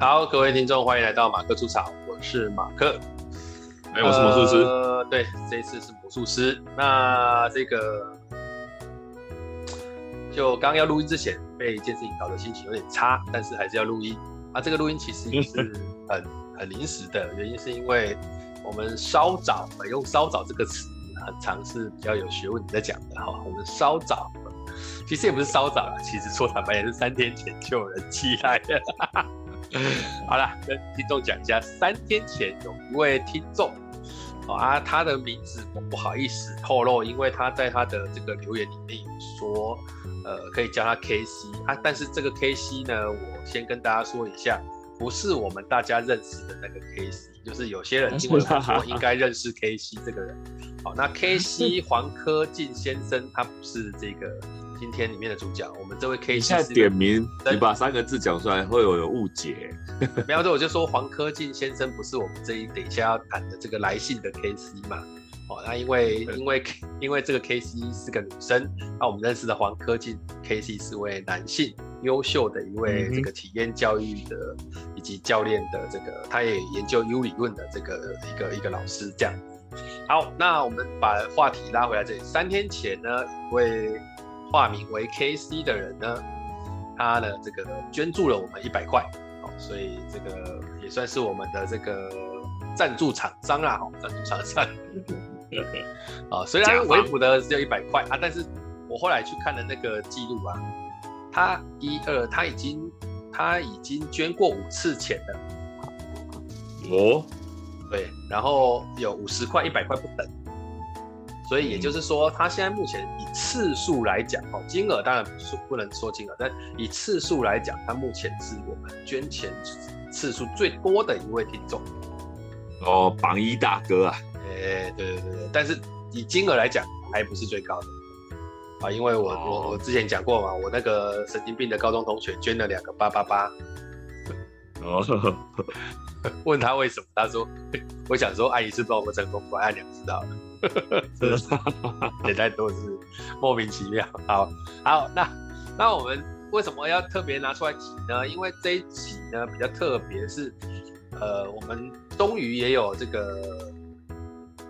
好，各位听众，欢迎来到马克出场，我是马克。哎、欸，我是魔术师。呃，对，这一次是魔术师。那这个，就刚要录音之前，被一件事情搞得心情有点差，但是还是要录音。啊，这个录音其实也是 很很临时的，原因是因为我们稍早，用“稍早”这个词，很常是比较有学问你在讲的哈。我们稍早，其实也不是稍早了，其实说坦白也是三天前就有人期待的。好了，跟听众讲一下，三天前有一位听众，啊，他的名字我不好意思透露，因为他在他的这个留言里面有说，呃，可以叫他 KC 啊，但是这个 KC 呢，我先跟大家说一下，不是我们大家认识的那个 KC，就是有些人因为我应该认识 KC 这个人，好，那 KC 黄科进先生他不是这个。今天里面的主角，我们这位 K 现在点名，你把三个字讲出来会有有误解。没有，这我就说黄科进先生不是我们这一等一下要谈的这个来信的 K C 嘛？哦，那因为因为因为这个 K C 是个女生，那我们认识的黄科进 K C 是位男性，优秀的一位这个体验教育的以及教练的这个，他也研究 U 理论的这个一个一个老师这样。好，那我们把话题拉回来这里，三天前呢，一位。化名为 KC 的人呢，他的这个捐助了我们一百块，哦，所以这个也算是我们的这个赞助厂商啊，哦，赞助厂商，啊，虽然微薄的只有一百块啊，但是我后来去看了那个记录啊，他一二他已经他已经捐过五次钱了，哦，对，然后有五十块、一百块不等。所以也就是说，他现在目前以次数来讲，哦，金额当然不能说金额，但以次数来讲，他目前是我们捐钱次数最多的一位听众。哦，榜一大哥啊！哎，对对对对，但是以金额来讲，还不是最高的啊，因为我我我之前讲过嘛，我那个神经病的高中同学捐了两个八八八。哦，问他为什么？他说：“ 我想说，阿姨是帮我成功，我按两知道了。” 真的是，现在都是莫名其妙。好，好，那那我们为什么要特别拿出来提呢？因为这一集呢比较特别，是呃，我们终于也有这个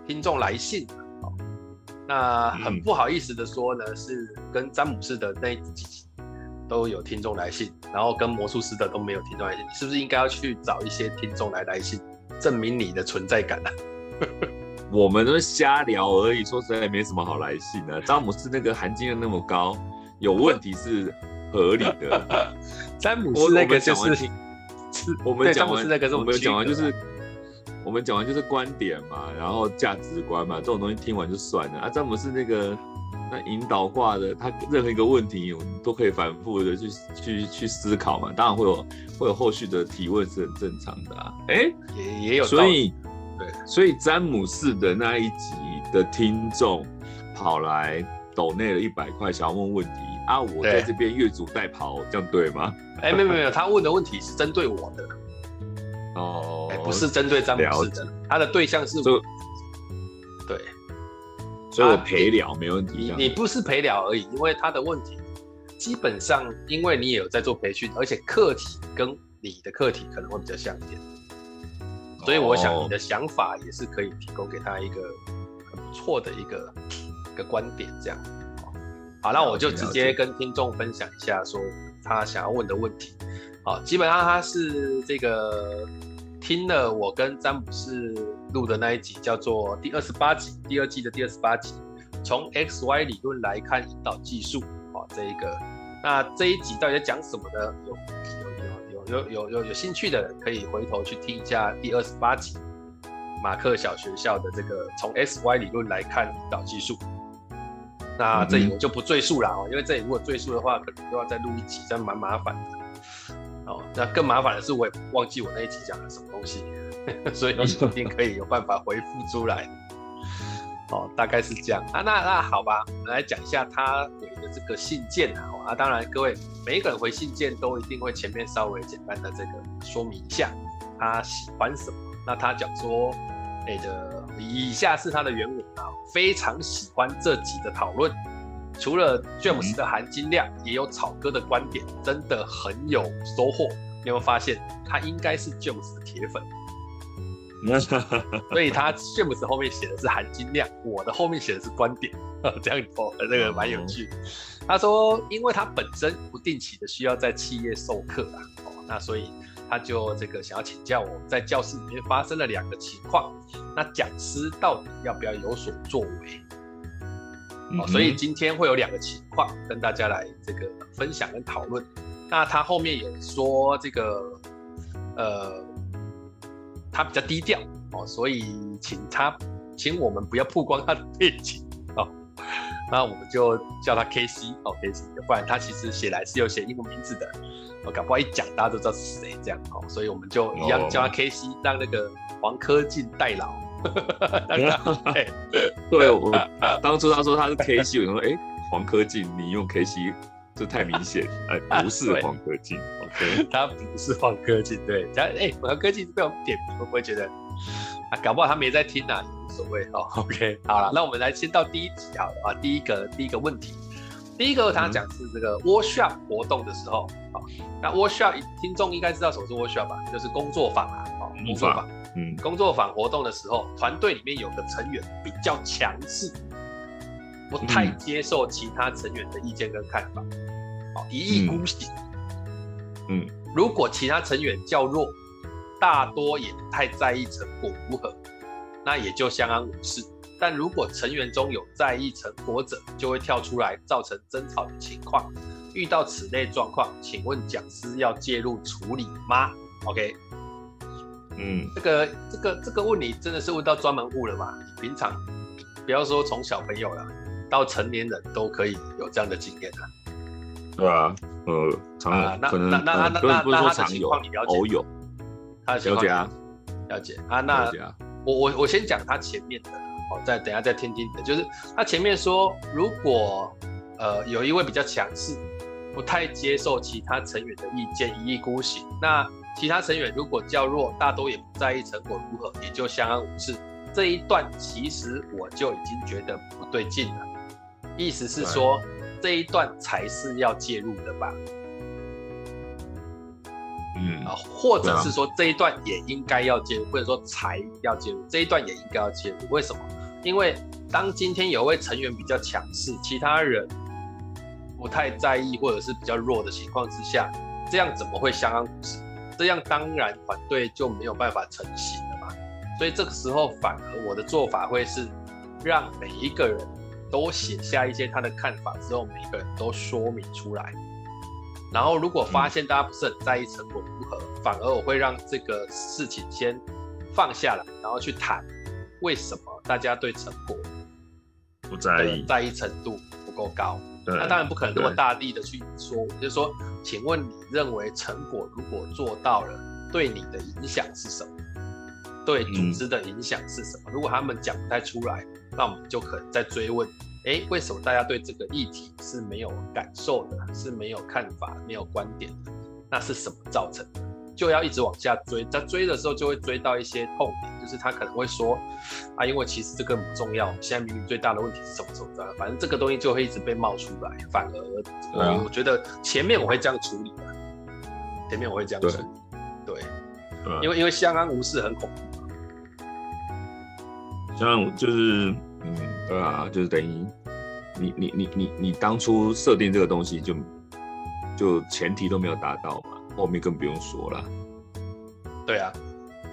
听众来信。好，那很不好意思的说呢，是跟詹姆斯的那几集都有听众来信，然后跟魔术师的都没有听众来信。你是不是应该要去找一些听众来来信，证明你的存在感呢？我们都是瞎聊而已，说实在也没什么好来信的。詹姆斯那个含金量那么高，有问题是合理的。詹姆斯那个就是，我们讲完那个是我们讲完就是，我们讲完就是观点嘛，然后价值观嘛，这种东西听完就算了。啊，詹姆斯那个那引导挂的，他任何一个问题我们都可以反复的去去去思考嘛，当然会有会有后续的提问是很正常的啊。哎、欸，也也有，所以。对，所以詹姆士的那一集的听众跑来抖内了一百块，想要问问题。啊，我在这边越俎代庖，这样对吗？哎，没有没有，他问的问题是针对我的，哦，不是针对詹姆士的，他的对象是我，对，所以我陪聊没问题。你你不是陪聊而已，因为他的问题基本上，因为你也有在做培训，而且课题跟你的课题可能会比较像一点。所以我想你的想法也是可以提供给他一个很不错的一个一个观点，这样。好，那我就直接跟听众分享一下，说他想要问的问题。好，基本上他是这个听了我跟詹姆士录的那一集，叫做第二十八集，第二季的第二十八集，从 X Y 理论来看引导技术。好，这一个，那这一集到底在讲什么呢？有。有有有有兴趣的人可以回头去听一下第二十八集马克小学校的这个从 S Y 理论来看引导技术。那这里我就不赘述了哦，因为这里如果赘述的话，可能又要再录一集，这样蛮麻烦的。哦，那更麻烦的是，我也忘记我那一集讲了什么东西，所以你一定可以有办法回复出来。哦，大概是这样啊。那那好吧，我们来讲一下他回的这个信件啊。啊，当然各位每一个人回信件都一定会前面稍微简单的这个说明一下他喜欢什么。那他讲说，哎的以下是他的原文啊，非常喜欢这集的讨论，除了詹姆斯的含金量，也有草哥的观点，真的很有收获。你有没有发现他应该是 James 的铁粉？所以他 James 后面写的是含金量，我的后面写的是观点，这样哦，那个蛮有趣。他说，因为他本身不定期的需要在企业授课啊，哦，那所以他就这个想要请教我，在教室里面发生了两个情况，那讲师到底要不要有所作为？哦，所以今天会有两个情况跟大家来这个分享跟讨论。那他后面也说这个，呃。他比较低调哦，所以请他，请我们不要曝光他的背景哦。那我们就叫他 KC 哦，KC，不然他其实写来是有写英文名字的，我搞不好一讲大家都知道是谁这样哦。所以我们就一样叫他 KC，让那个黄科进代劳。对，对我当初他说他是 KC，我说哎，黄科进你用 KC。这太明显，哎，不是黄科进，OK，他不是黄科进，对，哎，黄科进被我们点名，会不会觉得啊，搞不好他没在听啊，无所谓哦，OK，好了，那我们来先到第一题好了啊，第一个第一个问题，第一个他讲是这个 workshop 活动的时候，好，那 workshop 听众应该知道什么是 workshop 吧，就是工作坊啊，哦，工作坊，嗯，工作坊活动的时候，团队里面有个成员比较强势，不太接受其他成员的意见跟看法。一意孤行，嗯，如果其他成员较弱，大多也不太在意成果如何，那也就相安无事。但如果成员中有在意成果者，就会跳出来造成争吵的情况。遇到此类状况，请问讲师要介入处理吗？OK，嗯，这个这个这个问题真的是问到专门户了吗？你平常不要说从小朋友了，到成年人都可以有这样的经验啊。对啊，呃，常有，可能，那那那那那那他的情况你了解？偶有，他的情况了解啊，了解啊。那我我我先讲他前面的，哦，再等下再听听的。就是他前面说，如果呃有一位比较强势，不太接受其他成员的意见，一意孤行，那其他成员如果较弱，大多也不在意成果如何，也就相安无事。这一段其实我就已经觉得不对劲了，意思是说。这一段才是要介入的吧？嗯啊，或者是说这一段也应该要介入，或者说才要介入，这一段也应该要介入。为什么？因为当今天有位成员比较强势，其他人不太在意或者是比较弱的情况之下，这样怎么会相安无事？这样当然团队就没有办法成型了嘛。所以这个时候反而我的做法会是让每一个人。都写下一些他的看法之后，每个人都说明出来。然后，如果发现大家不是很在意成果如何，嗯、反而我会让这个事情先放下来，然后去谈为什么大家对成果不在意，在意程度不够高。那当然不可能那么大力的去说，我就是说，请问你认为成果如果做到了，对你的影响是什么？对组织的影响是什么？嗯、如果他们讲不太出来。那我们就可能再追问，哎，为什么大家对这个议题是没有感受的，是没有看法、没有观点的？那是什么造成的？就要一直往下追，在追的时候就会追到一些痛点，就是他可能会说，啊，因为其实这个不重要，现在明明最大的问题是什么什么的，反正这个东西就会一直被冒出来，反而我我觉得前面我会这样处理的，前面我会这样处理，对，对，因为因为相安无事很恐怖。像就是，嗯，对啊，就是等于你你你你你当初设定这个东西就就前提都没有达到嘛，后面更不用说了。对啊，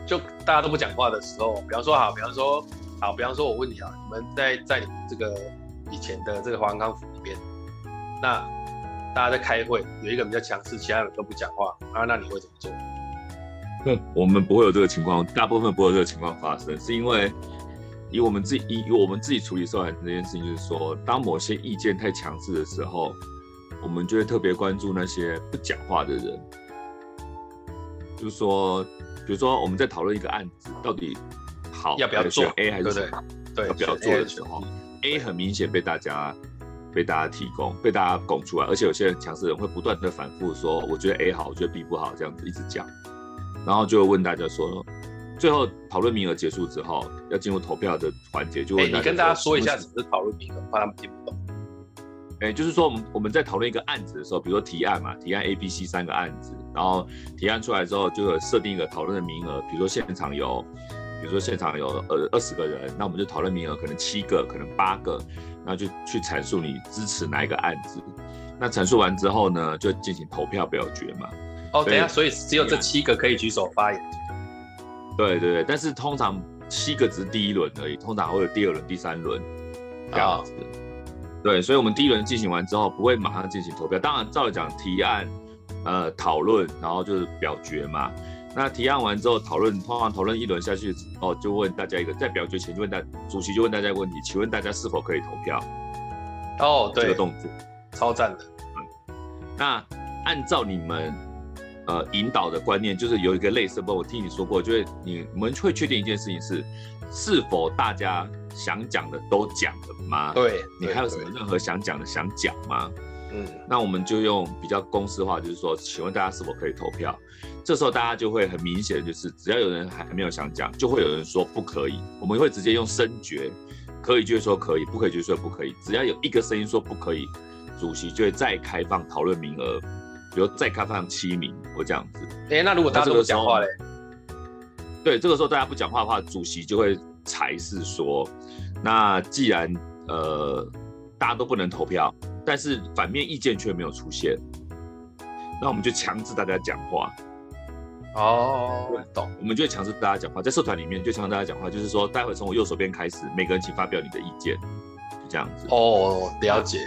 就大家都不讲话的时候，比方说好，比方说好，比方说我问你啊，你们在在你们这个以前的这个华安康福里面，那大家在开会，有一个比较强势，其他人都不讲话啊，那你会怎么做？那我们不会有这个情况，大部分不会有这个情况发生，是因为。以我们自己以以我们自己处理收函这件事情，就是说，当某些意见太强势的时候，我们就会特别关注那些不讲话的人。就是说，比如说我们在讨论一个案子到底好要不要做，A 还是什么，对，要不要做的时候，A 很明显被大家被大家提供，被大家拱出来，而且有些人强势人会不断的反复说，我觉得 A 好，我觉得 B 不好，这样子一直讲，然后就会问大家说。最后讨论名额结束之后，要进入投票的环节，就问、欸、你跟大家说一下什么是讨论名额，怕他们听不懂。哎，就是说我们我们在讨论一个案子的时候，比如说提案嘛，提案 A、B、C 三个案子，然后提案出来之后，就有设定一个讨论的名额，比如说现场有，比如说现场有呃二十个人，那我们就讨论名额可能七个，可能八个，然后就去阐述你支持哪一个案子。那阐述完之后呢，就进行投票表决嘛。哦，等一下，所以只有这七个可以举手发言。对对对，但是通常七个只是第一轮而已，通常会有第二轮、第三轮这样子。哦对，所以，我们第一轮进行完之后，不会马上进行投票。当然，照理讲，提案、呃，讨论，然后就是表决嘛。那提案完之后，讨论，通常讨论一轮下去，哦，就问大家一个，在表决前就问大，主席就问大家一个问题，请问大家是否可以投票？哦，对，这个动作超赞的。嗯，那按照你们呃引导的观念，就是有一个类似，不，我听你说过，就是你们会确定一件事情是，是否大家。想讲的都讲了吗？对，你还有什么任何想讲的想讲吗？嗯，那我们就用比较公式化，就是说，请问大家是否可以投票？这时候大家就会很明显，就是只要有人还没有想讲，就会有人说不可以。我们会直接用声决，可以就会说可以，不可以就说不可以。只要有一个声音说不可以，主席就会再开放讨论名额，比如再开放七名或这样子。哎、欸，那如果大家都不讲话嘞？对，这个时候大家不讲话的话，主席就会裁示说。那既然呃大家都不能投票，但是反面意见却没有出现，那我们就强制大家讲话。哦，懂。我们就强制大家讲话，在社团里面就强制大家讲话，就是说待会从我右手边开始，每个人请发表你的意见，就这样子。哦，了解。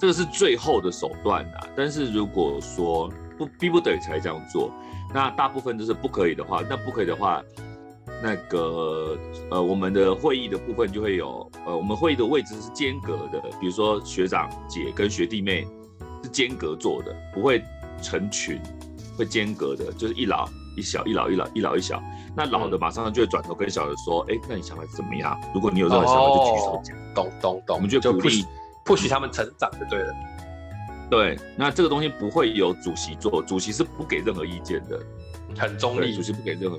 这个是最后的手段啊，但是如果说不逼不得已才这样做，那大部分都是不可以的话，那不可以的话。那个呃，我们的会议的部分就会有呃，我们会议的位置是间隔的，比如说学长姐跟学弟妹是间隔坐的，不会成群，会间隔的，就是一老一小，一老一老一老一小。那老的马上就会转头跟小的说，哎、那你想的怎么样？如果你有任何想法就举手讲。懂懂懂。我们就鼓励 push 他们成长就对了。对，那这个东西不会有主席做，主席是不给任何意见的，很中立。主席不给任何。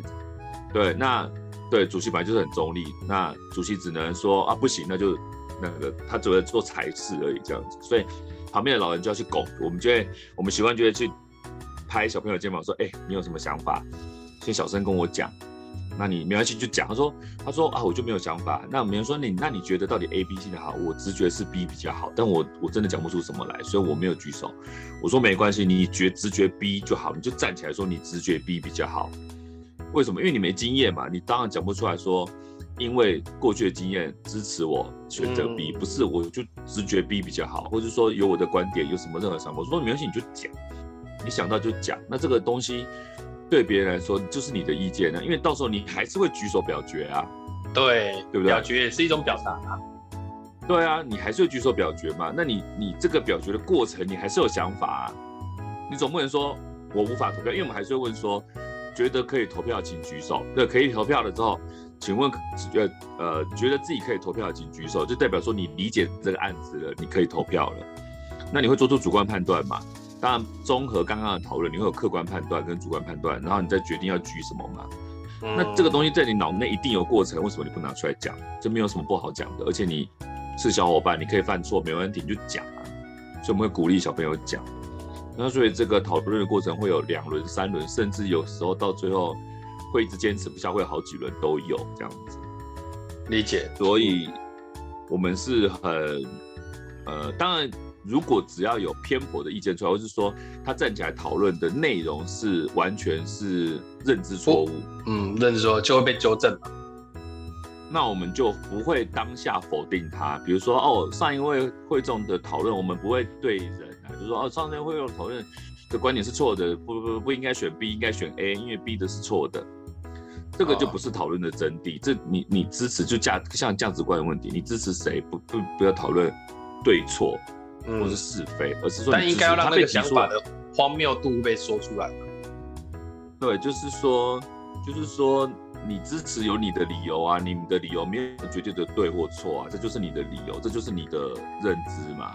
对，那对主席本来就是很中立，那主席只能说啊不行，那就那个他只会做裁事而已这样子，所以旁边的老人就要去拱，我们就会我们习惯就会去拍小朋友肩膀说，哎，你有什么想法？先小声跟我讲，那你没关系就讲。他说他说啊我就没有想法，那别人说你那你觉得到底 A B C 的好？我直觉是 B 比较好，但我我真的讲不出什么来，所以我没有举手。我说没关系，你觉直觉 B 就好，你就站起来说你直觉 B 比较好。为什么？因为你没经验嘛，你当然讲不出来说，因为过去的经验支持我选择 B，、嗯、不是我就直觉 B 比较好，或者说有我的观点，有什么任何想法，我说没关系，你就讲，你想到就讲。那这个东西对别人来说就是你的意见呢，因为到时候你还是会举手表决啊，对，对不对？表决也是一种表达啊，对啊，你还是会举手表决嘛。那你你这个表决的过程，你还是有想法啊，你总不能说我无法投票，因为我们还是会问说。觉得可以投票，请举手。对，可以投票了之后，请问，呃呃，觉得自己可以投票，请举手，就代表说你理解这个案子了，你可以投票了。那你会做出主观判断嘛？当然，综合刚刚的讨论，你会有客观判断跟主观判断，然后你再决定要举什么嘛。嗯、那这个东西在你脑内一定有过程，为什么你不拿出来讲？这没有什么不好讲的，而且你是小伙伴，你可以犯错，没问题，你就讲啊。所以我们会鼓励小朋友讲。那所以这个讨论的过程会有两轮、三轮，甚至有时候到最后会一直坚持不下，会有好几轮都有这样子。理解。所以我们是很呃，当然如果只要有偏颇的意见出来，或是说他站起来讨论的内容是完全是认知错误，嗯，认知错误就会被纠正嘛。那我们就不会当下否定他，比如说哦，上一位会众的讨论，我们不会对人。就是说哦，上一位会众讨论的观点是错的，不不不不应该选 B，应该选 A，因为 B 的是错的，这个就不是讨论的真谛。这你你支持就价像价值观的问题，你支持谁不不不要讨论对错或是是非，而是说但应该要让那个想法的荒谬度被说出来。对，就是说就是说你支持有你的理由啊，你的理由没有绝对的对或错啊，这就是你的理由，这就是你的认知嘛。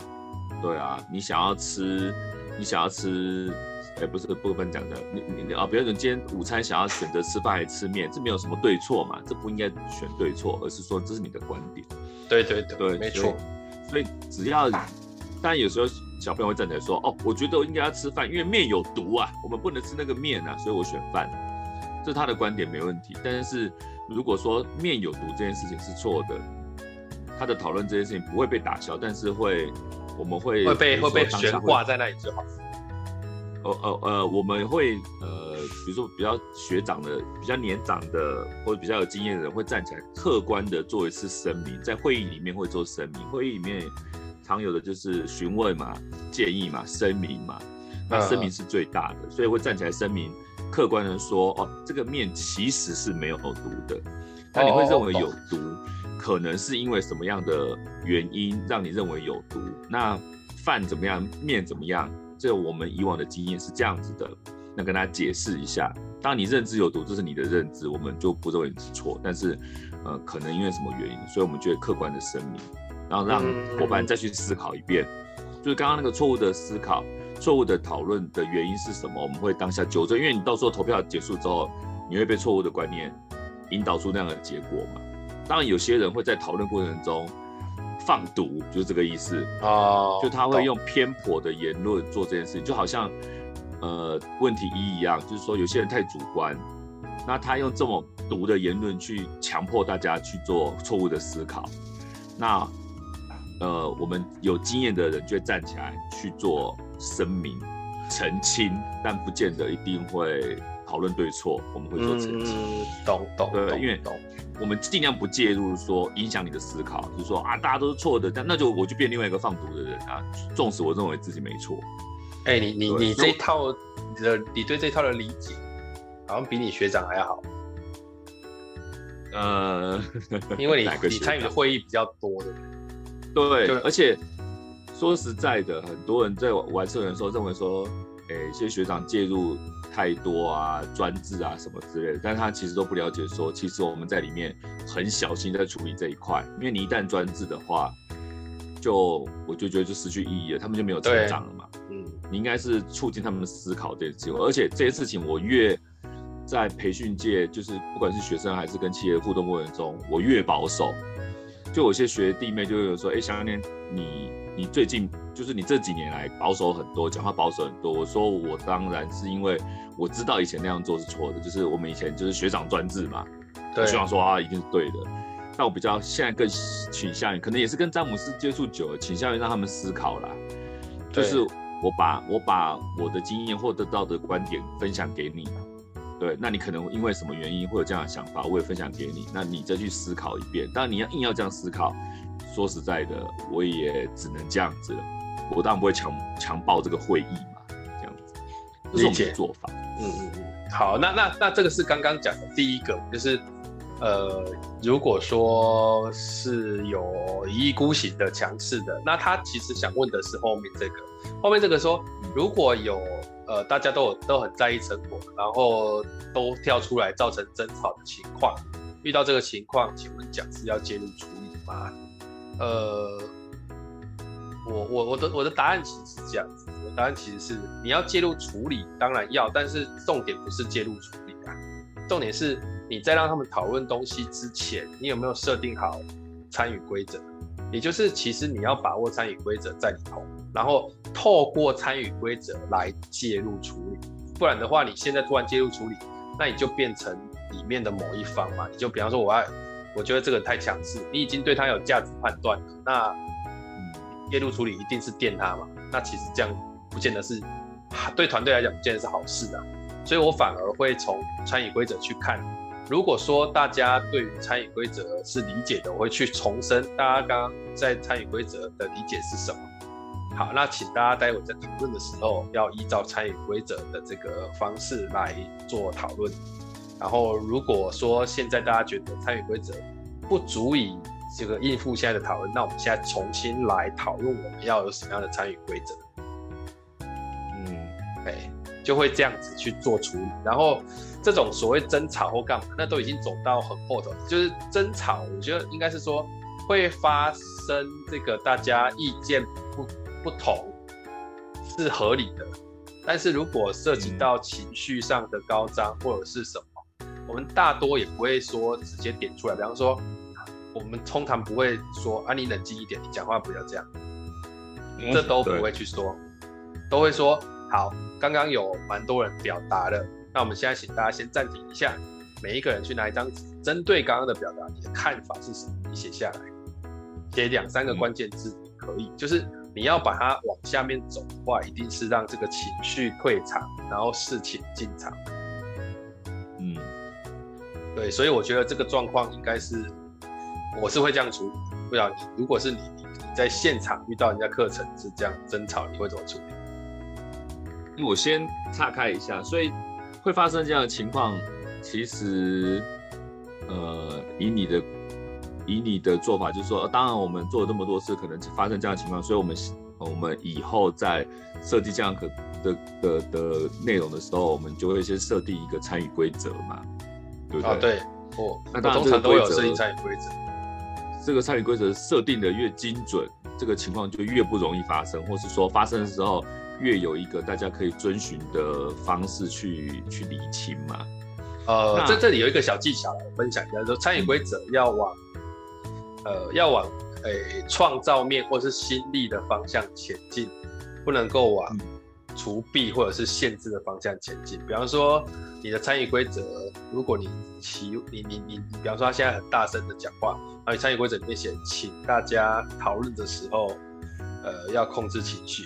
对啊，你想要吃，你想要吃，哎，不是不分讲的，你你啊，比如说你今天午餐想要选择吃饭还是吃面，这没有什么对错嘛，这不应该选对错，而是说这是你的观点。对对对，对，没错。所以只要大当然有时候小朋友会站起来说：“哦，我觉得我应该要吃饭，因为面有毒啊，我们不能吃那个面啊，所以我选饭。”这是他的观点没问题。但是如果说面有毒这件事情是错的，他的讨论这件事情不会被打消，但是会我们会会被会被悬挂在那里就好。呃呃呃，我们会呃，比如说比较学长的、比较年长的或者比较有经验的人，会站起来客观的做一次声明，在会议里面会做声明。会议里面常有的就是询问嘛、建议嘛、声明嘛。那声明是最大的，所以会站起来声明，客观的说，哦，这个面其实是没有毒的。那你会认为有毒，可能是因为什么样的原因让你认为有毒？那饭怎么样？面怎么样？这我们以往的经验是这样子的，那跟大家解释一下。当你认知有毒，这是你的认知，我们就不认为你是错。但是，呃，可能因为什么原因，所以我们就会客观的声明，然后让伙伴再去思考一遍，就是刚刚那个错误的思考、错误的讨论的原因是什么，我们会当下纠正。因为你到时候投票结束之后，你会被错误的观念引导出那样的结果嘛。当然，有些人会在讨论过程中。放毒就是这个意思哦，就他会用偏颇的言论做这件事情，就好像呃问题一一样，就是说有些人太主观，那他用这么毒的言论去强迫大家去做错误的思考，那呃我们有经验的人就会站起来去做声明澄清，但不见得一定会讨论对错，我们会做澄清，懂懂对，因为懂。我们尽量不介入，说影响你的思考，就是说啊，大家都是错的，但那就我就变另外一个放毒的人啊。纵使我认为自己没错，哎、欸，你你你这一套的，你对这套的理解，好像比你学长还要好。呃，因为你 你参与的会议比较多的。对，而且说实在的，很多人在玩社团的时候认为说，哎、欸，一些学长介入。太多啊，专制啊什么之类的，但他其实都不了解说，其实我们在里面很小心在处理这一块，因为你一旦专制的话，就我就觉得就失去意义了，他们就没有成长了嘛。嗯，你应该是促进他们的思考这些机会，而且这些事情我越在培训界，就是不管是学生还是跟企业互动过程中，我越保守，就有些学弟妹就会有说，哎、欸，想念你你最近就是你这几年来保守很多，讲话保守很多，我说我当然是因为。我知道以前那样做是错的，就是我们以前就是学长专制嘛，对，学长说啊一定是对的。但我比较现在更倾向于，可能也是跟詹姆斯接触久了，倾向于让他们思考啦。就是我把我把我的经验或得到的观点分享给你，对，那你可能因为什么原因会有这样的想法，我也分享给你，那你再去思考一遍。当然你要硬要这样思考，说实在的，我也只能这样子了。我当然不会强强暴这个会议嘛，这样子，这是我们的做法。嗯嗯嗯，好，那那那这个是刚刚讲的第一个，就是呃，如果说是有一意孤行的强势的，那他其实想问的是后面这个，后面这个说，如果有呃大家都有都很在意成果，然后都跳出来造成争吵的情况，遇到这个情况，请问讲师要介入处理吗？呃，我我我的我的答案其实是这样子。我答案其实是你要介入处理，当然要，但是重点不是介入处理啊，重点是你在让他们讨论东西之前，你有没有设定好参与规则？也就是其实你要把握参与规则在里头，然后透过参与规则来介入处理，不然的话，你现在突然介入处理，那你就变成里面的某一方嘛，你就比方说我要，我觉得这个太强势，你已经对他有价值判断了，那介入处理一定是电他嘛，那其实这样。不见得是对团队来讲，不见得是好事啊，所以我反而会从参与规则去看。如果说大家对于参与规则是理解的，我会去重申大家刚刚在参与规则的理解是什么。好，那请大家待会在讨论的时候，要依照参与规则的这个方式来做讨论。然后，如果说现在大家觉得参与规则不足以这个应付现在的讨论，那我们现在重新来讨论我们要有什么样的参与规则。就会这样子去做处理，然后这种所谓争吵或干嘛，那都已经走到很后头。就是争吵，我觉得应该是说会发生这个大家意见不不同是合理的，但是如果涉及到情绪上的高涨或者是什么，我们大多也不会说直接点出来。比方说，我们通常不会说啊，你冷静一点，你讲话不要这样。这都不会去说，都会说好。刚刚有蛮多人表达了，那我们现在请大家先暂停一下，每一个人去拿一张纸，针对刚刚的表达，你的看法是什么？你写下来，写两三个关键字可以，就是你要把它往下面走的话，一定是让这个情绪退场，然后事情进场。嗯，对，所以我觉得这个状况应该是，我是会这样处理。不知道，如果是你，你在现场遇到人家课程是这样争吵，你会怎么处理？我先岔开一下，所以会发生这样的情况，其实，呃，以你的以你的做法，就是说，当然我们做了这么多次，可能发生这样的情况，所以我们我们以后在设计这样可的的的内容的时候，我们就会先设定一个参与规则嘛，对不对？啊，对，哦，那当然通常都有设定参与规则。这个参与规则设定的越精准，这个情况就越不容易发生，或是说发生的时候。越有一个大家可以遵循的方式去去理清嘛。呃，在这里有一个小技巧，我分享一下，说参与规则要往，呃，要往诶创造面或是新力的方向前进，不能够往除弊或者是限制的方向前进。比方说，你的参与规则，如果你其你你你你，比方说他现在很大声的讲话，而你参与规则里面写，请大家讨论的时候，呃，要控制情绪。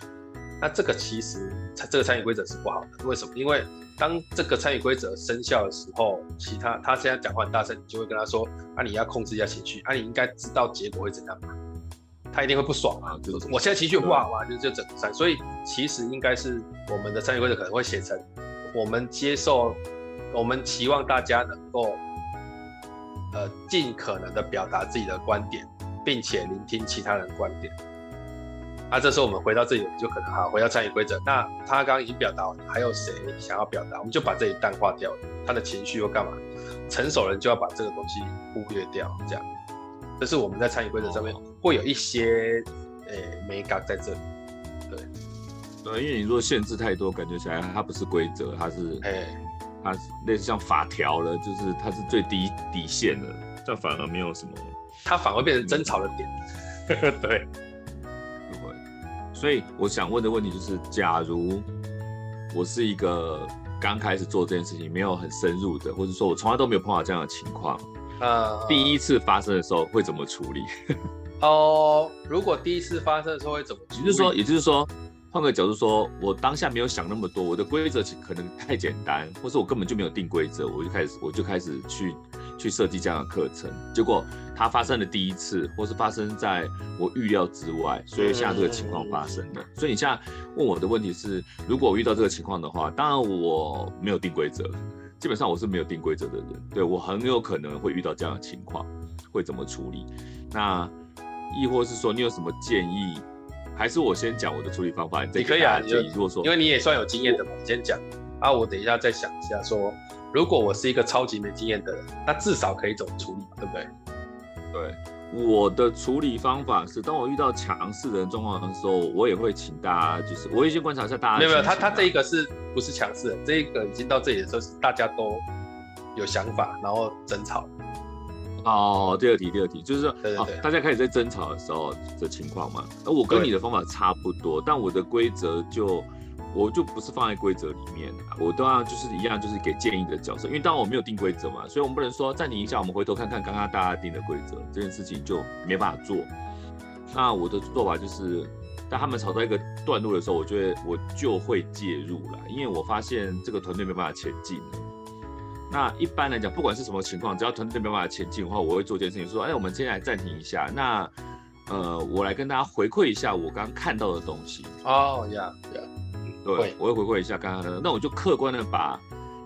那这个其实这个参与规则是不好的，为什么？因为当这个参与规则生效的时候，其他他现在讲话很大声，你就会跟他说：“啊，你要控制一下情绪，啊，你应该知道结果会怎样嘛。”他一定会不爽啊，就是我现在情绪不好啊，就就整个参。所以其实应该是我们的参与规则可能会写成：我们接受，我们期望大家能够呃尽可能的表达自己的观点，并且聆听其他人的观点。那、啊、这时候我们回到这里就可能哈，回到参与规则。那他刚刚已经表达完，还有谁想要表达？我们就把这里淡化掉了，他的情绪又干嘛？成熟人就要把这个东西忽略掉，这样。这是我们在参与规则上面会有一些诶美感在这里。对，对，因为你如果限制太多，感觉起来它不是规则，它是诶，它类似像法条了，就是它是最低底线了，这反而没有什么，它反而变成争吵的点。嗯、对。所以我想问的问题就是，假如我是一个刚开始做这件事情没有很深入的，或者说我从来都没有碰到这样的情况，呃，第一次发生的时候会怎么处理？哦，如果第一次发生的时候会怎么处理？也就是说，也就是说，换个角度说，我当下没有想那么多，我的规则可能太简单，或是我根本就没有定规则，我就开始我就开始去。去设计这样的课程，结果它发生了第一次，或是发生在我预料之外，所以现在这个情况发生了。所以你现在问我的问题是，如果我遇到这个情况的话，当然我没有定规则，基本上我是没有定规则的人，对，我很有可能会遇到这样的情况，会怎么处理？那亦或是说你有什么建议？还是我先讲我的处理方法？你可以啊，建议如果说，因为你也算有经验的嘛，你先讲啊，我等一下再想一下说。如果我是一个超级没经验的人，那至少可以怎么处理，对不对？对，我的处理方法是，当我遇到强势的人状况的时候，我也会请大家，就是我会先观察一下大家。没有没有，他他这一个是不是强势的？这一个已经到这里的时候是大家都有想法，然后争吵。哦，第二题，第二题就是说，对对对，大家开始在争吵的时候的情况嘛。那我跟你的方法差不多，但我的规则就。我就不是放在规则里面，我都要就是一样，就是给建议的角色。因为当然我没有定规则嘛，所以我们不能说暂停一下，我们回头看看刚刚大家定的规则，这件事情就没办法做。那我的做法就是，当他们吵到一个段落的时候，我就会我就会介入了，因为我发现这个团队没办法前进。那一般来讲，不管是什么情况，只要团队没办法前进的话，我会做一件事情，说，哎，我们现在来暂停一下。那呃，我来跟大家回馈一下我刚刚看到的东西。哦呀呀。对，我会回馈一下刚刚的，那我就客观的把，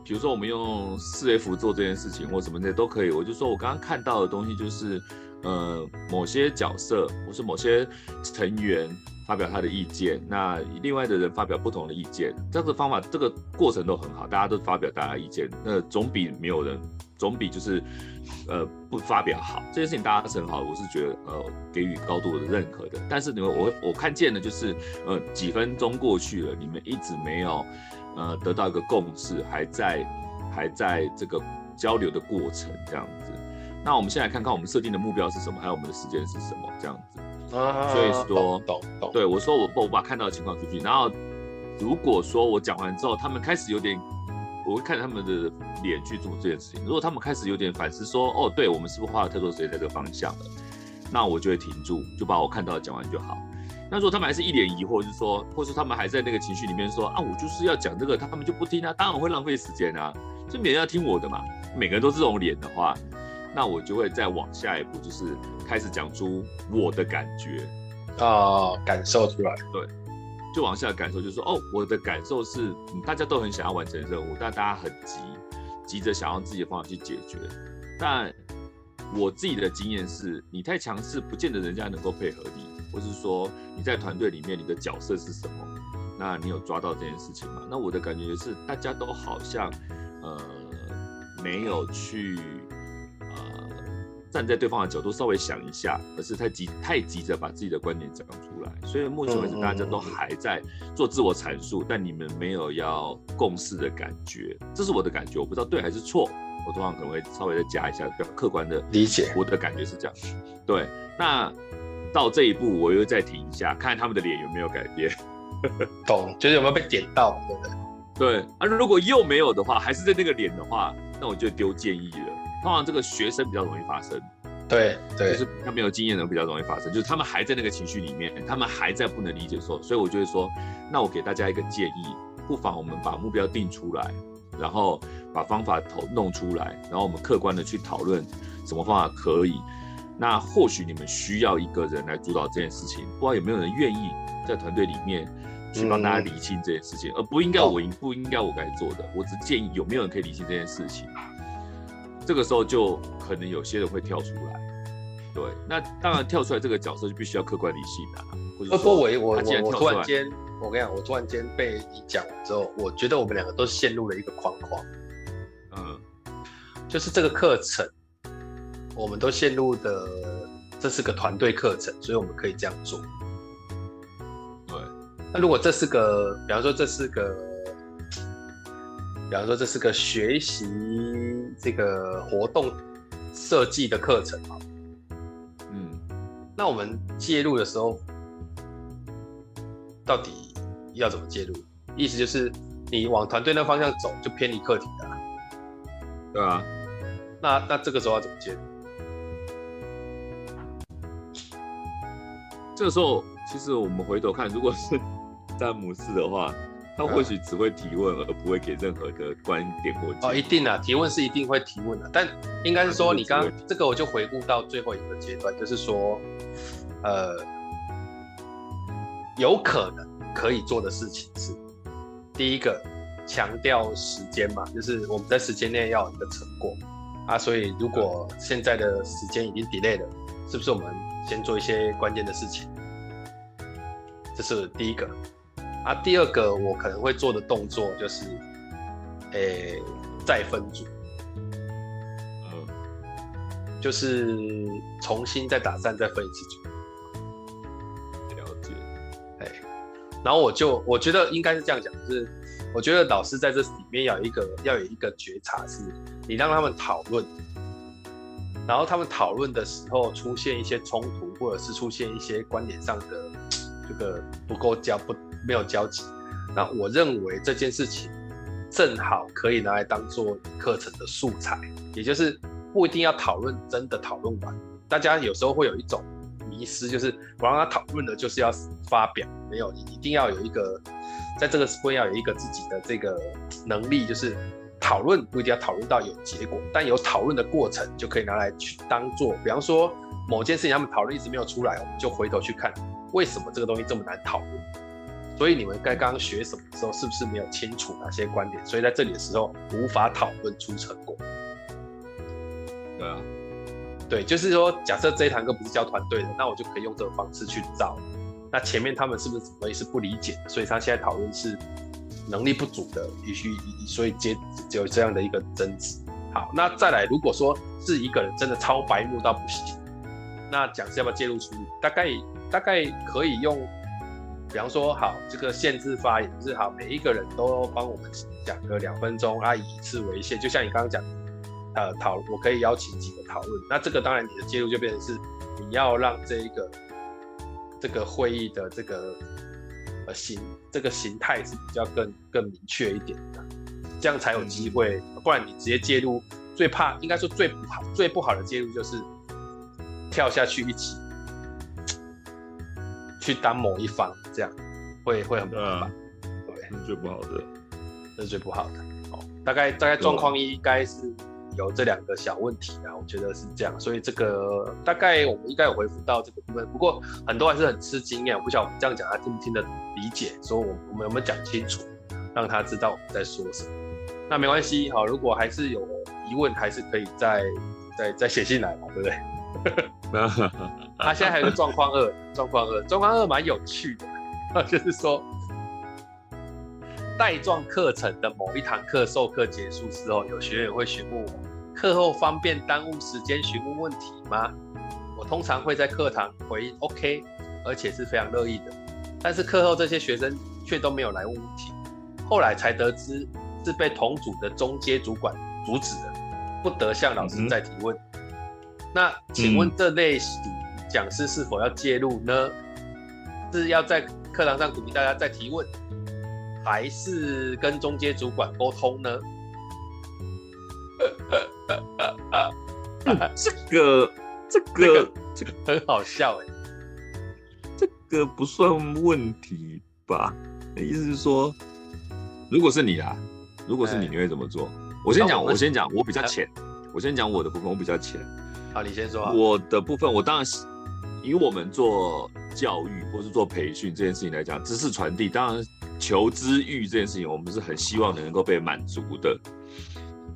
比如说我们用四 F 做这件事情或什么的都可以，我就说我刚刚看到的东西就是，呃，某些角色或是某些成员发表他的意见，那另外的人发表不同的意见，这个方法这个过程都很好，大家都发表大家意见，那总比没有人，总比就是，呃，不发表好。这件事情大家是很好，我是觉得呃给予高度的认可的。但是你们我我看见的就是，呃，几分钟过去了，你们一直没有呃得到一个共识，还在还在这个交流的过程这样子。那我们先来看看我们设定的目标是什么，还有我们的时间是什么这样子。啊，所以说，懂懂。对，我说我我把看到的情况出去，然后如果说我讲完之后，他们开始有点，我会看他们的脸去做这件事情。如果他们开始有点反思，说，哦，对，我们是不是花了太多时间在这个方向了？那我就会停住，就把我看到的讲完就好。那如果他们还是一脸疑惑，就是说，或是他们还在那个情绪里面说，啊，我就是要讲这个，他们就不听啊，当然会浪费时间啊，就没人要听我的嘛。每个人都是这种脸的话，那我就会再往下一步，就是开始讲出我的感觉啊、哦，感受出来，对，就往下感受，就是说，哦，我的感受是，嗯，大家都很想要完成任务，但大家很急，急着想要自己的方法去解决，但我自己的经验是，你太强势，不见得人家能够配合你。或是说你在团队里面你的角色是什么？那你有抓到这件事情吗？那我的感觉是大家都好像呃没有去呃站在对方的角度稍微想一下，而是太急太急着把自己的观点讲出来。所以目前为止大家都还在做自我阐述，但你们没有要共识的感觉，这是我的感觉，我不知道对还是错。我通常可能会稍微再加一下比较客观的理解，我的感觉是这样。对，那。到这一步，我又再停一下，看看他们的脸有没有改变。懂，就是有没有被点到，对不对？对啊，如果又没有的话，还是在那个脸的话，那我就丢建议了。通常这个学生比较容易发生，对对，就是他没有经验的比较容易发生，就是他们还在那个情绪里面，他们还在不能理解的时候，所以我就会说，那我给大家一个建议，不妨我们把目标定出来，然后把方法投弄出来，然后我们客观的去讨论什么方法可以。那或许你们需要一个人来主导这件事情，不知道有没有人愿意在团队里面去帮大家理清这件事情，嗯、而不应该我应不应该我该做的，我只建议有没有人可以理清这件事情。这个时候就可能有些人会跳出来，对，那当然跳出来这个角色就必须要客观理性的、啊。不过我我我我突然间，我跟你讲，我突然间被你讲完之后，我觉得我们两个都陷入了一个框框，嗯，就是这个课程。我们都陷入的，这是个团队课程，所以我们可以这样做。对，那如果这是个，比方说这是个，比方说这是个学习这个活动设计的课程啊，嗯，那我们介入的时候，到底要怎么介入？意思就是你往团队那方向走，就偏离课题了。对啊，那那这个时候要怎么介入？这个时候，其实我们回头看，如果是詹姆斯的话，他或许只会提问，而不会给任何的观点或哦，一定啊，提问是一定会提问的，但应该是说，你刚刚这个我就回顾到最后一个阶段，就是说，呃，有可能可以做的事情是，第一个强调时间嘛，就是我们在时间内要有一个成果。啊，所以如果现在的时间已经 delay 了，是不是我们？先做一些关键的事情，这是第一个。啊，第二个我可能会做的动作就是，诶、欸，再分组，嗯，就是重新再打散，再分一次组。了解，哎，然后我就我觉得应该是这样讲，就是我觉得老师在这里面要有一个要有一个觉察，是你让他们讨论。然后他们讨论的时候出现一些冲突，或者是出现一些观点上的这个不够交不没有交集，那我认为这件事情正好可以拿来当做课程的素材，也就是不一定要讨论真的讨论完。大家有时候会有一种迷失，就是我让他讨论的就是要发表，没有，你一定要有一个在这个时会要有一个自己的这个能力，就是。讨论不一定要讨论到有结果，但有讨论的过程就可以拿来去当做，比方说某件事情他们讨论一直没有出来，我们就回头去看为什么这个东西这么难讨论。所以你们该刚刚学什么的时候，是不是没有清楚哪些观点？所以在这里的时候无法讨论出成果。对啊，对，就是说，假设这一堂课不是教团队的，那我就可以用这种方式去找。那前面他们是不是怎么也是不理解的？所以他现在讨论是。能力不足的，必须所以接只有这样的一个争执。好，那再来，如果说是一个人真的超白目到不行，那讲师要不要介入处理？大概大概可以用，比方说，好，这个限制发言，就是好，每一个人都帮我们讲个两分钟啊，以次为限。就像你刚刚讲，呃，讨我可以邀请几个讨论。那这个当然你的介入就变成是你要让这一个这个会议的这个呃形这个形态是比较更更明确一点的，这样才有机会。不然你直接介入，最怕应该说最不好最不好的介入就是跳下去一起去当某一方，这样会会很麻烦。对，最不好的，这是最不好的。哦，大概大概状况应该是。有这两个小问题啊，我觉得是这样，所以这个大概我们应该有回复到这个部分。不过很多还是很吃经验，我不晓得我们这样讲他听不听得理解，说我我们有没有讲清楚，让他知道我们在说什么。那没关系，好，如果还是有疑问，还是可以再再再写进来嘛，对不对？他现在还有个状况二，状况二，状况二蛮有趣的，就是说。带状课程的某一堂课授课结束之后，有学员会询问我，课后方便耽误时间询问问题吗？我通常会在课堂回应 OK，而且是非常乐意的。但是课后这些学生却都没有来问问题，后来才得知是被同组的中阶主管阻止了，不得向老师再提问。嗯、那请问这类型讲师是否要介入呢？是要在课堂上鼓励大家再提问？还是跟中介主管沟通呢？这个这个这个很好笑哎，这个不算问题吧？意思是说，如果是你啊，如果是你，你会怎么做？我先讲，我先讲，我比较浅，我先讲我的部分，我比较浅。好，你先说。我的部分，我当然是以我们做教育或是做培训这件事情来讲，知识传递当然。求知欲这件事情，我们是很希望能够被满足的。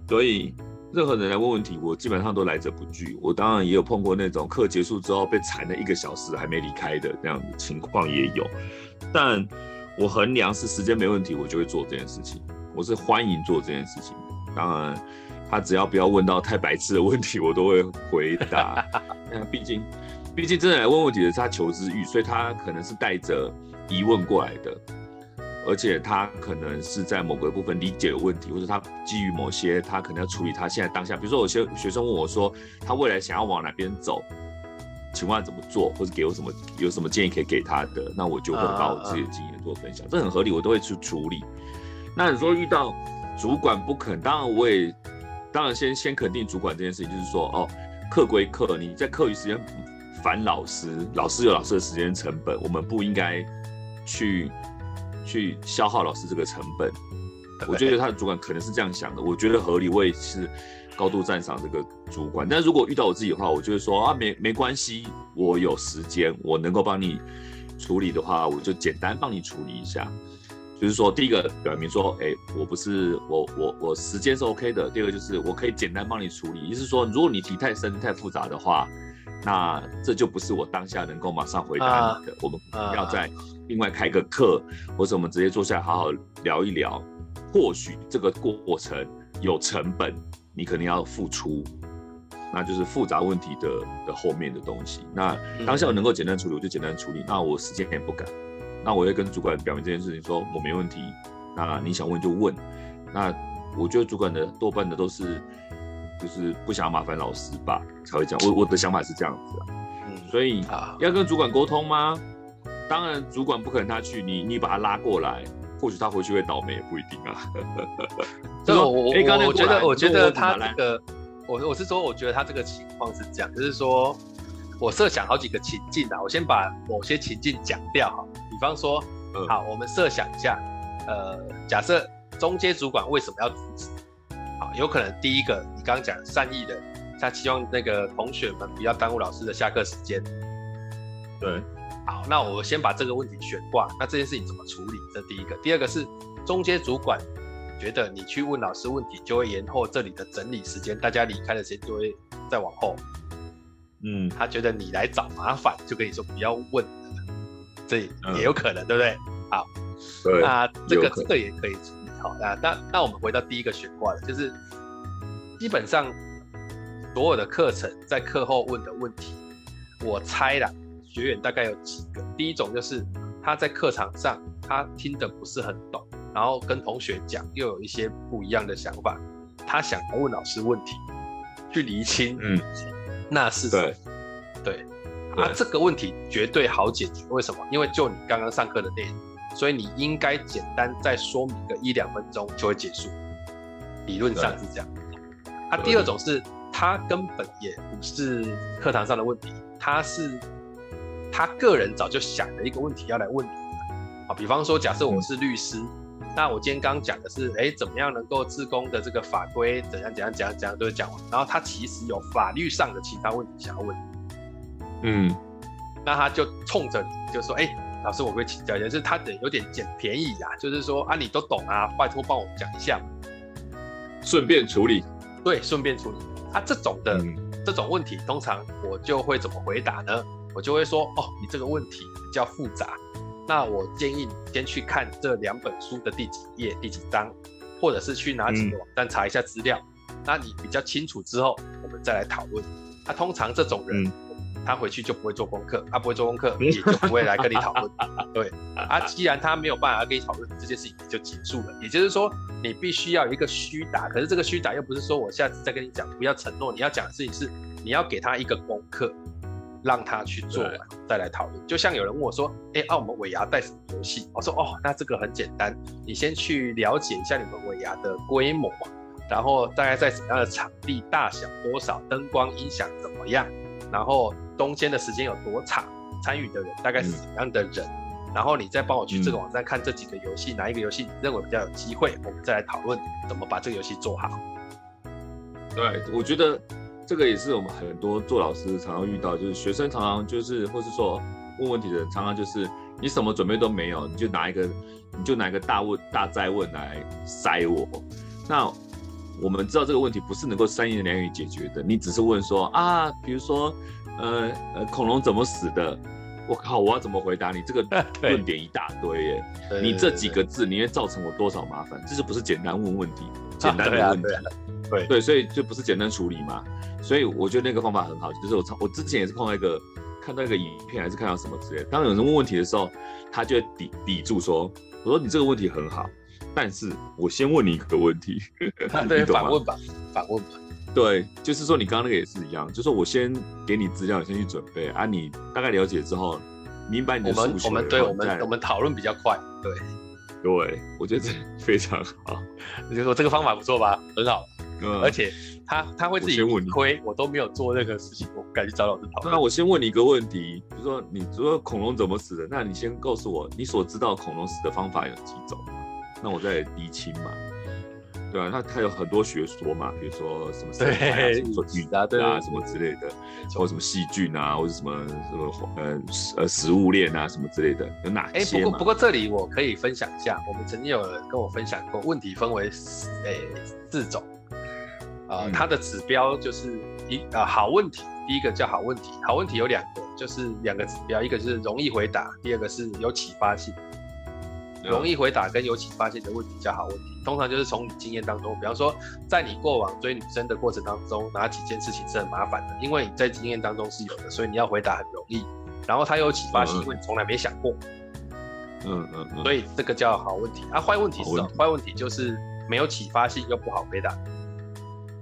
所以，任何人来问问题，我基本上都来者不拒。我当然也有碰过那种课结束之后被缠了一个小时还没离开的那样的情况也有。但我衡量是时间没问题，我就会做这件事情。我是欢迎做这件事情。当然，他只要不要问到太白痴的问题，我都会回答。那毕竟，毕竟真的来问问题的是他求知欲，所以他可能是带着疑问过来的。而且他可能是在某个部分理解有问题，或者他基于某些他可能要处理他现在当下，比如说有些学生问我说他未来想要往哪边走，请问怎么做，或者给我什么有什么建议可以给他的，那我就会把我自己的经验做分享，这很合理，我都会去处理。那你说遇到主管不肯，当然我也当然先先肯定主管这件事情，就是说哦，课归课，你在课余时间烦老师，老师有老师的时间成本，我们不应该去。去消耗老师这个成本，我觉得他的主管可能是这样想的，我觉得合理，我也是高度赞赏这个主管。但如果遇到我自己的话，我就会说啊，没没关系，我有时间，我能够帮你处理的话，我就简单帮你处理一下。就是说，第一个表明说，哎，我不是我我我时间是 OK 的。第二个就是我可以简单帮你处理，意思是说，如果你题太深太复杂的话。那这就不是我当下能够马上回答你的。Uh, 我们要再另外开个课，uh, 或者我们直接坐下来好好聊一聊。或许这个过程有成本，你可能要付出，那就是复杂问题的的后面的东西。那当下我能够简单处理，我就简单处理。那我时间也不赶，那我会跟主管表明这件事情，说我没问题。那你想问就问。那我觉得主管的多半的都是。就是不想麻烦老师吧，才会讲。我我的想法是这样子啊，嗯，所以要跟主管沟通吗？当然，主管不可能他去，你你把他拉过来，或许他回去会倒霉，也不一定啊。这个我我觉得我觉得他这个，我我是说，我觉得他这个情况是这样，就是说我设想好几个情境啊，我先把某些情境讲掉哈。比方说，好，我们设想一下，呃，假设中阶主管为什么要阻止？好，有可能第一个，你刚刚讲善意的，他希望那个同学们不要耽误老师的下课时间。对，好，那我先把这个问题悬挂。那这件事情怎么处理？这第一个，第二个是中阶主管觉得你去问老师问题，就会延后这里的整理时间，大家离开的时间就会再往后。嗯，他觉得你来找麻烦，就跟你说不要问，这也有可能，嗯、对不对？好，对，那这个这个也可以处理。好，那那那我们回到第一个悬挂了，就是基本上所有的课程在课后问的问题，我猜啦，学员大概有几个。第一种就是他在课堂上他听得不是很懂，然后跟同学讲又有一些不一样的想法，他想问老师问题，去厘清，嗯，那是对，对，啊，这个问题绝对好解决。为什么？因为就你刚刚上课的内容，所以你应该简单再说明个一两分钟就会结束。理论上是这样。啊，第二种是他根本也不是课堂上的问题，他是他个人早就想了一个问题要来问你啊。比方说，假设我是律师。嗯那我今天刚讲的是，哎，怎么样能够自宫的这个法规怎样怎样怎样怎样都讲完，然后他其实有法律上的其他问题想要问你，嗯，那他就冲着你就说，哎，老师我会请教一下，就是他得有点捡便宜呀，就是说啊，你都懂啊，拜托帮我讲一下，顺便处理，对，顺便处理，啊，这种的、嗯、这种问题，通常我就会怎么回答呢？我就会说，哦，你这个问题比较复杂。那我建议你先去看这两本书的第几页、第几章，或者是去哪几个网站查一下资料。嗯、那你比较清楚之后，我们再来讨论。他、啊、通常这种人、嗯，他回去就不会做功课，他不会做功课，也就不会来跟你讨论。对，啊，既然他没有办法跟你讨论，这件事情就结束了。也就是说，你必须要有一个虚打，可是这个虚打又不是说我下次再跟你讲，不要承诺。你要讲的事情是，你要给他一个功课。让他去做完，再来讨论。就像有人问我说：“哎、欸，啊，我们尾牙带什么游戏？”我说：“哦，那这个很简单，你先去了解一下你们尾牙的规模，然后大概在什么样的场地、大小多少、灯光音响怎么样，然后中间的时间有多长，参与的人大概是什么样的人，嗯、然后你再帮我去这个网站看这几个游戏、嗯，哪一个游戏你认为比较有机会，我们再来讨论怎么把这个游戏做好。”对，我觉得。这个也是我们很多做老师常常遇到，就是学生常常就是，或是说问问题的人常常就是，你什么准备都没有，你就拿一个，你就拿一个大问大灾问来塞我。那我们知道这个问题不是能够三言两语解决的，你只是问说啊，比如说呃呃恐龙怎么死的？我靠，我要怎么回答你？这个 论点一大堆耶，你这几个字你会造成我多少麻烦？这就不是简单问问题，简单的问题。啊对对，所以就不是简单处理嘛，所以我觉得那个方法很好，就是我我之前也是碰到一个看到一个影片，还是看到什么之类的，当有人问问题的时候，他就会抵抵住说，我说你这个问题很好，但是我先问你一个问题，对，反问吧，反问吧，对，就是说你刚刚那个也是一样，就是说我先给你资料，你先去准备啊，你大概了解之后，明白你的诉求，我们我们对我们我们讨论比较快，对，对，我觉得这非常好，你就说这个方法不错吧，很好。嗯，而且他他会自己亏，我都没有做任何事情，我不敢去找老师讨论。那我先问你一个问题，比如说你说恐龙怎么死的，那你先告诉我你所知道恐龙死的方法有几种，那我再厘清嘛。对啊，那他有很多学说嘛，比如说什么生态啊，什么菌啊，对啊，什么之类的，或者什么细菌啊，或者什么什么呃呃食物链啊，什么之类的，有哪些？哎，不过不过这里我可以分享一下，我们曾经有人跟我分享过，问题分为四诶四种。啊、呃，它的指标就是一啊、呃、好问题，第一个叫好问题，好问题有两个，就是两个指标，一个是容易回答，第二个是有启发性。容易回答跟有启发性的问题叫好问题，通常就是从你经验当中，比方说在你过往追女生的过程当中，哪几件事情是很麻烦的，因为你在经验当中是有的，所以你要回答很容易。然后它有启发性，因为你从来没想过。嗯嗯嗯。所以这个叫好问题。啊，坏问题是什么？坏问题就是没有启发性又不好回答。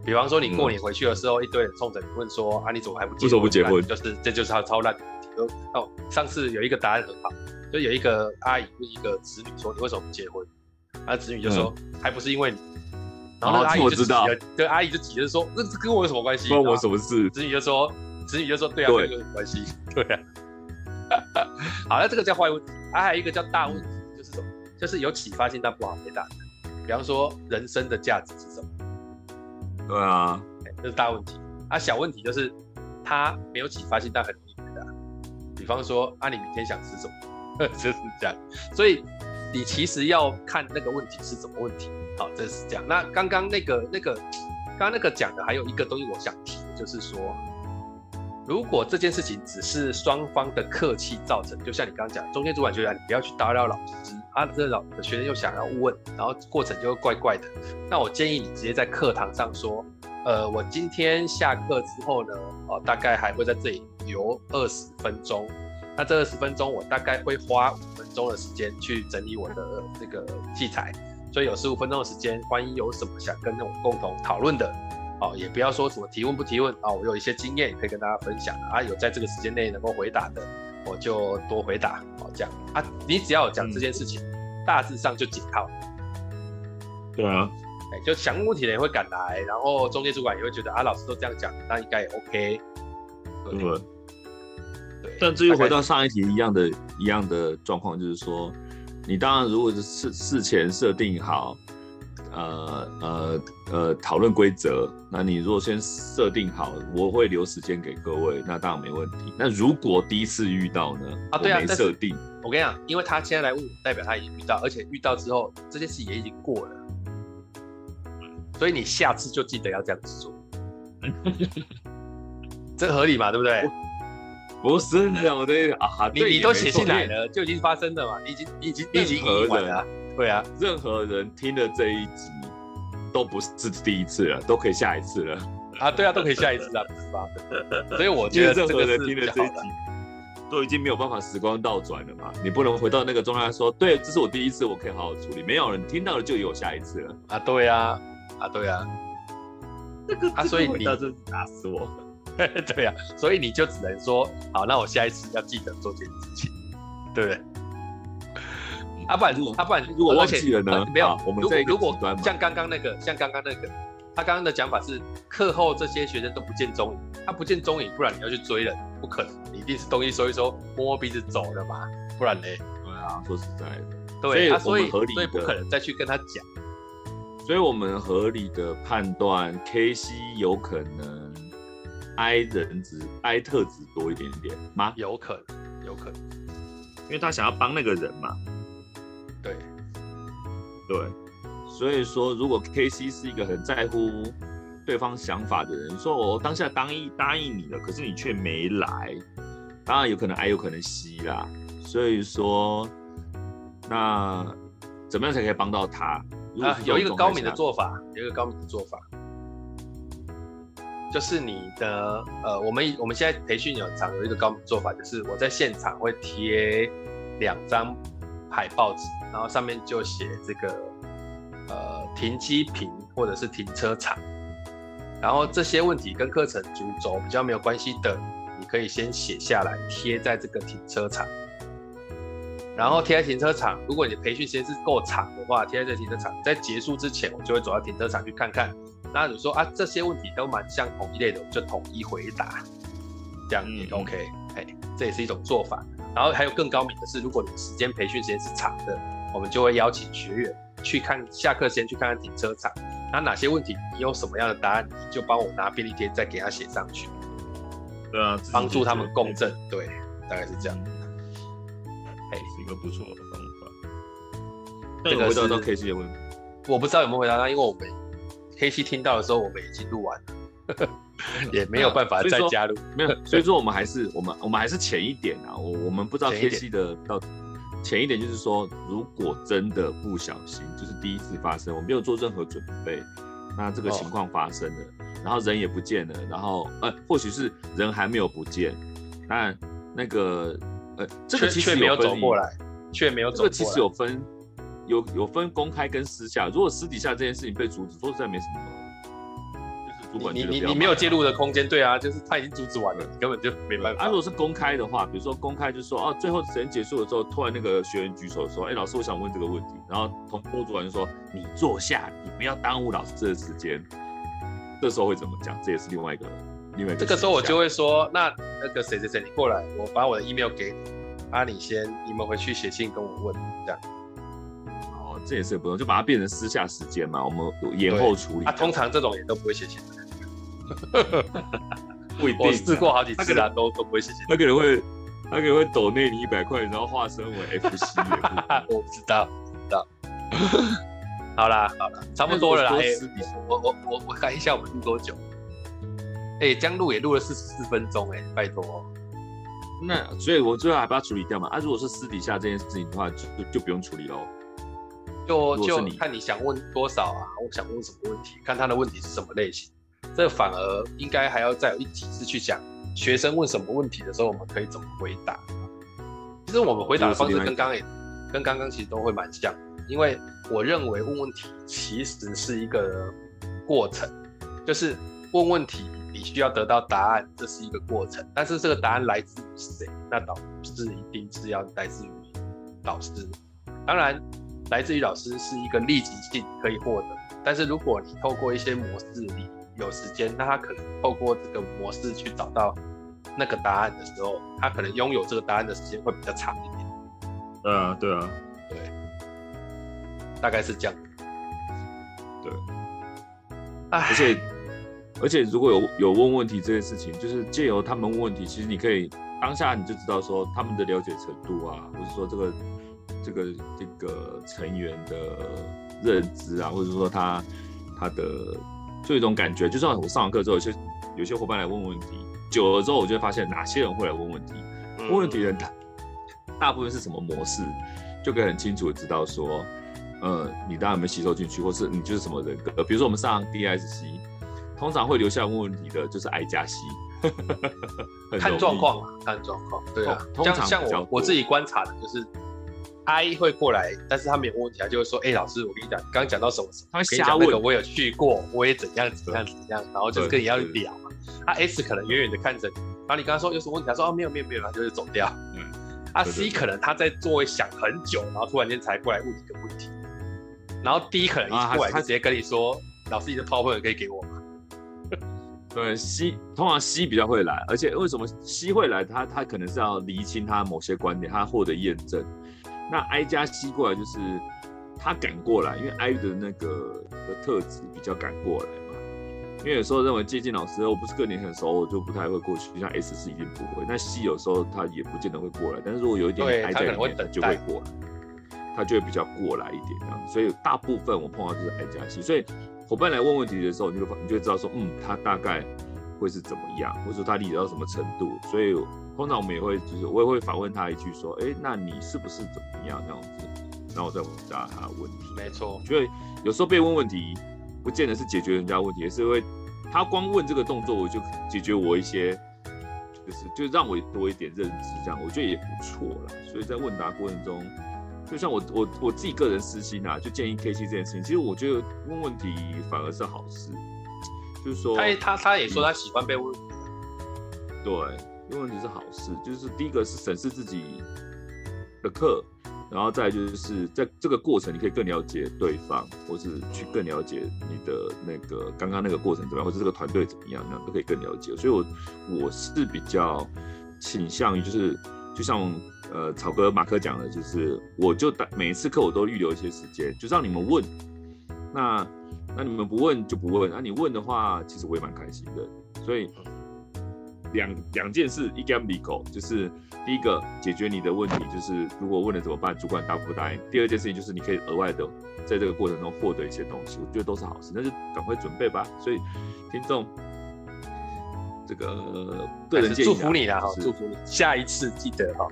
比方说，你过年回去的时候，嗯、一堆人冲着你问说：“啊，你怎么还不结婚？”为什么不结婚？就是这就是他超烂的问题。就哦，上次有一个答案很好，就有一个阿姨问一个子女说：“你为什么不结婚？”啊，子女就说：“嗯、还不是因为你。”然后那个阿姨就急了，对阿姨就急着说：“那这跟我有什么关系？关我什么事？”子女就说：“子女就说对啊，跟有什么关系？对啊。”好，那这个叫坏问题。啊，还有一个叫大问题，就是什么？就是有启发性但不好回答的。比方说，人生的价值是什么？对啊，这是大问题啊。小问题就是他没有启发性，但很容易回答。比方说啊，你明天想吃什么？就是这样。所以你其实要看那个问题是什么问题。好，这是这样。那刚刚那个那个刚刚那个讲的还有一个东西，我想提，就是说，如果这件事情只是双方的客气造成，就像你刚刚讲，中间主管觉得你不要去打扰老师。啊这老的学生又想要问，然后过程就会怪怪的。那我建议你直接在课堂上说，呃，我今天下课之后呢，哦，大概还会在这里留二十分钟。那这二十分钟我大概会花五分钟的时间去整理我的这个器材，所以有十五分钟的时间，万一有什么想跟我共同讨论的，哦，也不要说什么提问不提问啊、哦，我有一些经验可以跟大家分享啊，有在这个时间内能够回答的，我就多回答哦，这样啊，你只要有讲这件事情，嗯、大致上就解套。对啊，哎，就想问问题的人会赶来，然后中介主管也会觉得啊，老师都这样讲，那应该也 OK。对，对。但至于回到上一题一样的、一样的状况，就是说，你当然如果是事事前设定好。呃呃呃，讨论规则。那你如果先设定好，我会留时间给各位，那当然没问题。那如果第一次遇到呢？啊，对啊，没设定。我跟你讲，因为他现在来问我，代表他已经遇到，而且遇到之后，这件事也已经过了。所以你下次就记得要这样子做。这合理嘛？对不对？不是这样的啊，你你都写进来了，就已经发生了嘛？你已经你已经你已经已完了。对啊，任何人听了这一集都不是第一次了，都可以下一次了啊！对啊，都可以下一次啊，不是吧？所以我觉得任何人听了这一集都已经没有办法时光倒转了嘛。你不能回到那个状态说，对，这是我第一次，我可以好好处理。没有人听到了就有下一次了啊！对啊，啊对啊，这个啊，所以你打死我，对啊，所以你就只能说，好，那我下一次要记得做这件事情，对不对？啊，不然如果，啊，不然如果忘记了呢？没有，我们在如果像刚刚那个，像刚刚那个，他刚刚的讲法是课后这些学生都不见踪影，他不见踪影，不然你要去追人，不可能，你一定是东西收一收，摸摸鼻子走了嘛，不然呢？对啊，说实在的，对，他所以所以不可能再去跟他讲，所以我们合理的判断，KC 有可能 I 人值 I 特质多一点点吗？有可能，有可能，因为他想要帮那个人嘛。对，对，所以说，如果 KC 是一个很在乎对方想法的人，说我当下答应答应你了，可是你却没来，当然有可能 I 有可能 C 啦。所以说，那怎么样才可以帮到他？啊，有一个高明的做法，有一个高明的做法，就是你的呃，我们我们现在培训有场有一个高明做法，就是我在现场会贴两张海报纸。然后上面就写这个，呃，停机坪或者是停车场，然后这些问题跟课程主轴比较没有关系的，你可以先写下来贴在这个停车场，然后贴在停车场。如果你的培训时间是够长的话，贴在这停车场，在结束之前，我就会走到停车场去看看。那你说啊，这些问题都蛮像同一类的，我就统一回答，这样也 OK，哎，这也是一种做法。然后还有更高明的是，如果你时间培训时间是长的。我们就会邀请学员去看下课先去看看停车场，那哪些问题你有什么样的答案，你就帮我拿便利贴再给他写上去。对啊，帮助他们共振，对，大概是这样。哎，是一个不错的方法。这个回答到 KC 的问题，我不知道有没有回答到，因为我们 KC 听到的时候，我们已经录完了，也没有办法再加入。没有，所以说我们还是我们我们还是浅一点啊，我我们不知道黑西的到底。浅一点就是说，如果真的不小心，就是第一次发生，我没有做任何准备，那这个情况发生了，哦、然后人也不见了，然后呃，或许是人还没有不见，但那个呃，这个其实没有走过来，却没有走过来，这个其实有分有有分公开跟私下，如果私底下这件事情被阻止，说实在没什么。你你你没有介入的空间，对啊，就是他已经阻止完了，你根本就没办法。啊，如果是公开的话，比如说公开就是说，哦，最后时间结束的时候，突然那个学员举手说，哎，老师，我想问这个问题。然后同桌主管就说，你坐下，你不要耽误老师的时间。这时候会怎么讲？这也是另外一个，另外一个。这个时候我就会说，那那个谁谁谁，你过来，我把我的 email 给你，啊，你先，你们回去写信跟我问，这样。哦，这也是不用，就把它变成私下时间嘛，我们延后处理。啊，通常这种也都不会写信。不一定，我试过好几次啊，都都不会写信。他可能会，他可能会抖内你一百块，然后化身为 FC。我不知道，不知道。好啦，好啦，差不多了啦。我我我我看一下我们录多久。哎，将录也录了四十四分钟，哎，拜托。那所以，我最后还把它处理掉嘛？啊，如果是私底下这件事情的话，就就不用处理喽。就就看你想问多少啊？我想问什么问题？看他的问题是什么类型。这反而应该还要再有一题是去讲学生问什么问题的时候，我们可以怎么回答。其实我们回答的方式跟刚刚也跟刚刚其实都会蛮像，因为我认为问问题其实是一个过程，就是问问题，你需要得到答案，这是一个过程。但是这个答案来自于谁？那导师一定是要来自于导师。当然，来自于老师是一个立即性可以获得。但是如果你透过一些模式，你有时间，那他可能透过这个模式去找到那个答案的时候，他可能拥有这个答案的时间会比较长一点。对啊，对啊，对，大概是这样。对，而且而且如果有有问问题这件事情，就是借由他们问问题，其实你可以当下你就知道说他们的了解程度啊，或者说这个这个这个成员的认知啊，或者说他他的。就有一种感觉，就算我上完课之后，有些有些伙伴来问问题，久了之后，我就会发现哪些人会来问问题。问问题的人大大部分是什么模式，就可以很清楚的知道说，呃，你当然没吸收进去，或是你就是什么人格。比如说我们上 DISC，通常会留下来问问题的，就是 I 加 C。看状况嘛，看状况。对啊，通常像我我自己观察的就是。I 会过来，但是他没有问题，他就会说：“哎、欸，老师，我跟你讲，刚刚讲到什么什么？他会瞎问。那个我有去过，我也怎样怎样怎样，然后就是跟你要聊嘛。他 S 可能远远的看着你，然后你跟他说有什么问题，他说：哦，没有没有没有，他就是走掉。嗯，啊 C 可能他在座位想很久，然后突然间才过来问你一个问题，然后 D 可能一过来就直接跟你说：啊、老师，你的 PowerPoint 可以给我吗？对，C 通常 C 比较会来，而且为什么 C 会来？他他可能是要厘清他某些观点，他获得验证。那 I 加 C 过来就是他赶过来，因为 I 的那个的特质比较赶过来嘛。因为有时候认为接近老师，我不是跟你很熟，我就不太会过去。像 S 是一定不会，那 C 有时候他也不见得会过来。但是如果有一点 I 在里面，他就会过来，他就会比较过来一点这样。所以大部分我碰到就是 I 加 C。所以伙伴来问问题的时候，你就你就知道说，嗯，他大概会是怎么样，或者说他理解到什么程度。所以。通常我们也会，就是我也会反问他一句说，哎、欸，那你是不是怎么样那样子？然后我再回答他的问题。没错，我觉得有时候被问问题，不见得是解决人家问题，也是会他光问这个动作，我就解决我一些，就是就让我多一点认知，这样我觉得也不错啦。所以在问答过程中，就像我我我自己个人私心啊，就建议 K7 这件事情，其实我觉得问问题反而是好事，就是说他他他也说他喜欢被问，对。因为问题是好事，就是第一个是审视自己的课，然后再就是在这个过程，你可以更了解对方，或是去更了解你的那个刚刚那个过程怎么样，或者这个团队怎么样，那都可以更了解。所以我，我是比较倾向于就是，就像呃草哥马克讲的，就是我就每一次课我都预留一些时间，就让你们问。那那你们不问就不问，那、你问的话，其实我也蛮开心的。所以。两两件事，一 game legal 就是第一个解决你的问题，就是如果问了怎么办，主管答不答应？第二件事情就是你可以额外的在这个过程中获得一些东西，我觉得都是好事，那就赶快准备吧。所以听众，这个个人建议、啊、祝福你啦，好，祝福你，下一次记得哈，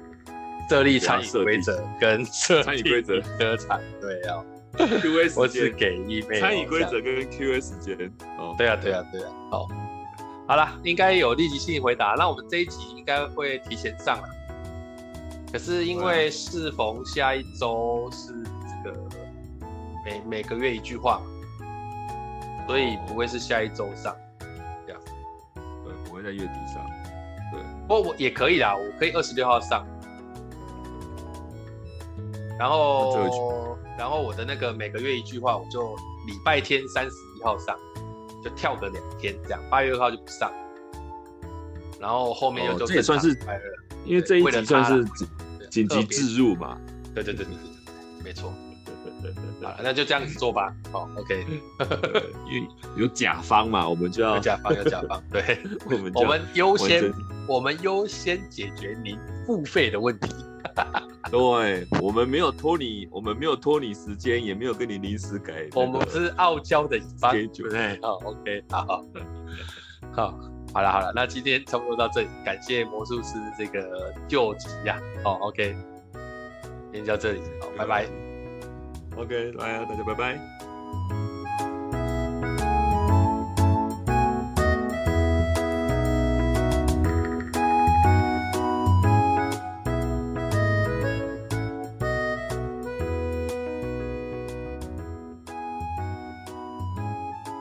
设立餐饮规则跟设餐饮规则的产对啊，Q A 时间我只给一杯餐饮规则跟 Q A 时间哦，对啊对啊对啊，好。好了，应该有立即性回答。那我们这一集应该会提前上了，可是因为适逢下一周是这个每每个月一句话，所以不会是下一周上这样。对，不会在月底上。对，不过我也可以啦，我可以二十六号上。然后，然后我的那个每个月一句话，我就礼拜天三十一号上。就跳个两天这样，八月二号就不上，然后后面又就、哦、这也算是，因为这一集算是紧急置入嘛，对对对对对，没错，好，那就这样子做吧，好，OK，因为有甲方嘛，我们就要有甲方有甲方，对，我们我们优先我们优先解决您付费的问题。对，我们没有拖你，我们没有拖你时间，也没有跟你临时改。我们是傲娇的一方，对？好，OK，好，好，好了，好了，那今天差不多到这里，感谢魔术师这个救急呀，好，OK，今天就到这里，好，拜拜，OK，来啊，大家拜拜。